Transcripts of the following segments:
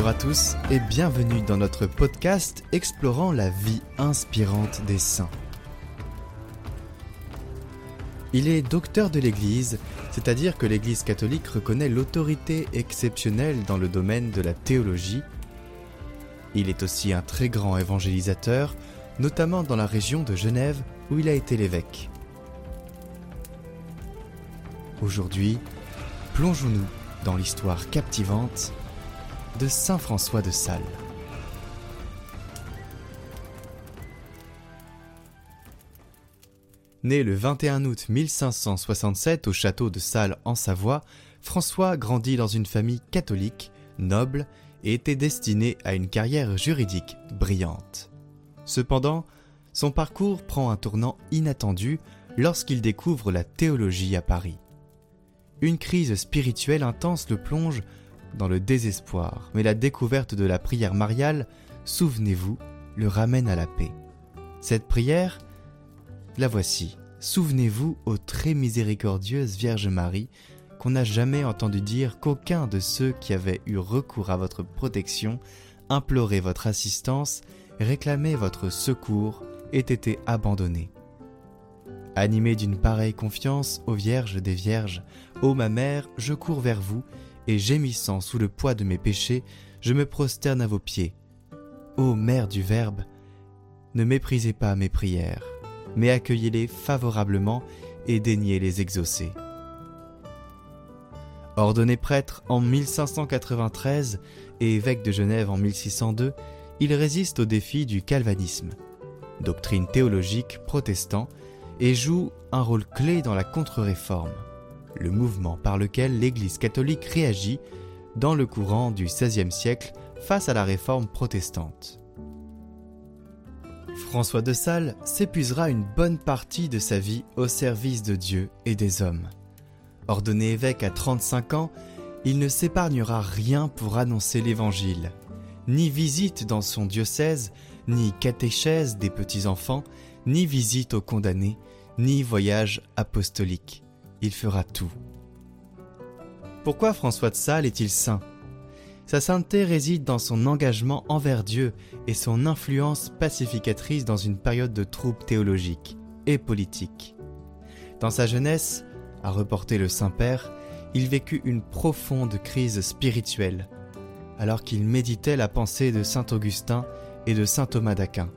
Bonjour à tous et bienvenue dans notre podcast explorant la vie inspirante des saints. Il est docteur de l'Église, c'est-à-dire que l'Église catholique reconnaît l'autorité exceptionnelle dans le domaine de la théologie. Il est aussi un très grand évangélisateur, notamment dans la région de Genève où il a été l'évêque. Aujourd'hui, plongeons-nous dans l'histoire captivante de Saint François de Sales. Né le 21 août 1567 au château de Salles en Savoie, François grandit dans une famille catholique, noble, et était destiné à une carrière juridique brillante. Cependant, son parcours prend un tournant inattendu lorsqu'il découvre la théologie à Paris. Une crise spirituelle intense le plonge dans le désespoir, mais la découverte de la prière mariale, souvenez-vous, le ramène à la paix. Cette prière, la voici. Souvenez-vous, ô très miséricordieuse Vierge Marie, qu'on n'a jamais entendu dire qu'aucun de ceux qui avaient eu recours à votre protection, imploré votre assistance, réclamé votre secours, ait été abandonné. Animé d'une pareille confiance, ô Vierge des Vierges, ô ma mère, je cours vers vous, et gémissant sous le poids de mes péchés, je me prosterne à vos pieds. Ô Mère du Verbe, ne méprisez pas mes prières, mais accueillez-les favorablement et daignez les exaucer. Ordonné prêtre en 1593 et évêque de Genève en 1602, il résiste au défi du calvanisme, doctrine théologique protestant, et joue un rôle clé dans la contre-réforme le mouvement par lequel l'Église catholique réagit dans le courant du XVIe siècle face à la réforme protestante. François de Sales s'épuisera une bonne partie de sa vie au service de Dieu et des hommes. Ordonné évêque à 35 ans, il ne s'épargnera rien pour annoncer l'Évangile. Ni visite dans son diocèse, ni catéchèse des petits-enfants, ni visite aux condamnés, ni voyage apostolique il fera tout. Pourquoi François de Sales est-il saint? Sa sainteté réside dans son engagement envers Dieu et son influence pacificatrice dans une période de troubles théologiques et politiques. Dans sa jeunesse, a reporté le Saint-Père, il vécut une profonde crise spirituelle, alors qu'il méditait la pensée de Saint Augustin et de Saint Thomas d'Aquin.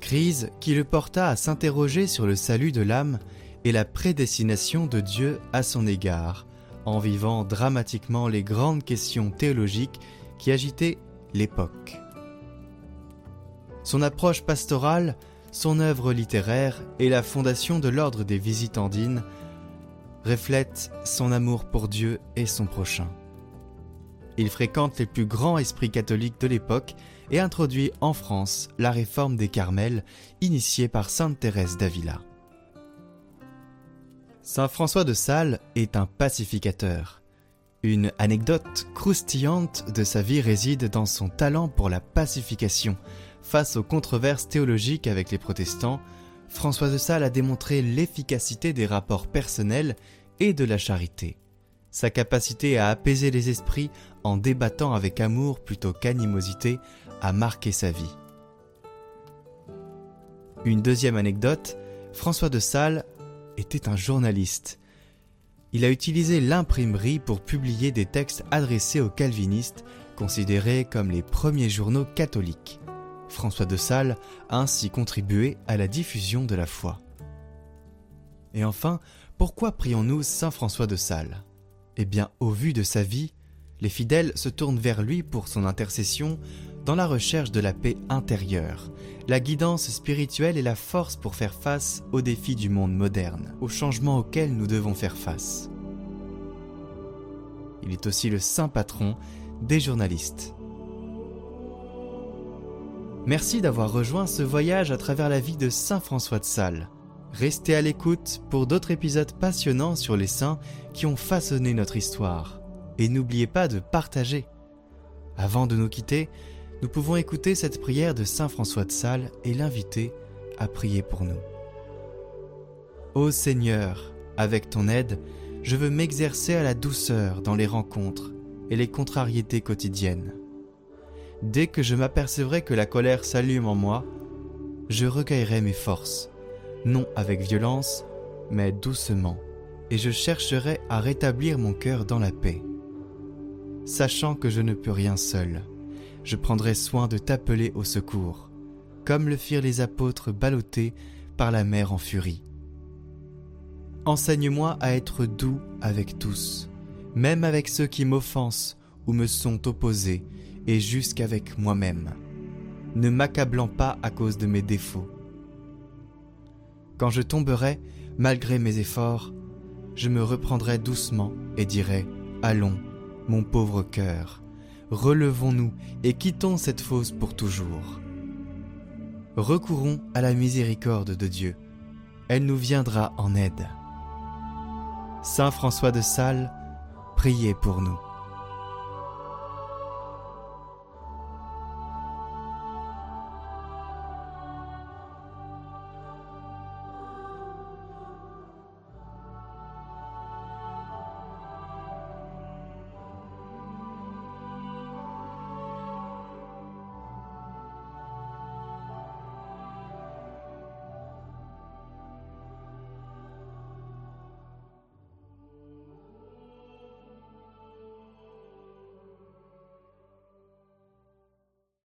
Crise qui le porta à s'interroger sur le salut de l'âme et la prédestination de Dieu à son égard, en vivant dramatiquement les grandes questions théologiques qui agitaient l'époque. Son approche pastorale, son œuvre littéraire et la fondation de l'ordre des Visitandines reflètent son amour pour Dieu et son prochain. Il fréquente les plus grands esprits catholiques de l'époque et introduit en France la réforme des Carmels initiée par sainte Thérèse d'Avila. Saint François de Sales est un pacificateur. Une anecdote croustillante de sa vie réside dans son talent pour la pacification. Face aux controverses théologiques avec les protestants, François de Sales a démontré l'efficacité des rapports personnels et de la charité. Sa capacité à apaiser les esprits en débattant avec amour plutôt qu'animosité a marqué sa vie. Une deuxième anecdote, François de Sales était un journaliste. Il a utilisé l'imprimerie pour publier des textes adressés aux calvinistes, considérés comme les premiers journaux catholiques. François de Sales a ainsi contribué à la diffusion de la foi. Et enfin, pourquoi prions-nous Saint François de Sales? Eh bien, au vu de sa vie, les fidèles se tournent vers lui pour son intercession dans la recherche de la paix intérieure, la guidance spirituelle et la force pour faire face aux défis du monde moderne, aux changements auxquels nous devons faire face. Il est aussi le saint patron des journalistes. Merci d'avoir rejoint ce voyage à travers la vie de Saint François de Sales. Restez à l'écoute pour d'autres épisodes passionnants sur les saints qui ont façonné notre histoire. Et n'oubliez pas de partager. Avant de nous quitter, nous pouvons écouter cette prière de Saint François de Sales et l'inviter à prier pour nous. Ô Seigneur, avec ton aide, je veux m'exercer à la douceur dans les rencontres et les contrariétés quotidiennes. dès que je m'apercevrai que la colère s'allume en moi, je recueillerai mes forces, non avec violence, mais doucement, et je chercherai à rétablir mon cœur dans la paix. Sachant que je ne peux rien seul, je prendrai soin de t'appeler au secours, comme le firent les apôtres ballottés par la mer en furie. Enseigne-moi à être doux avec tous, même avec ceux qui m'offensent ou me sont opposés, et jusqu'avec moi-même, ne m'accablant pas à cause de mes défauts. Quand je tomberai, malgré mes efforts, je me reprendrai doucement et dirai Allons, mon pauvre cœur, relevons-nous et quittons cette fosse pour toujours. Recourons à la miséricorde de Dieu. Elle nous viendra en aide. Saint François de Sales, priez pour nous.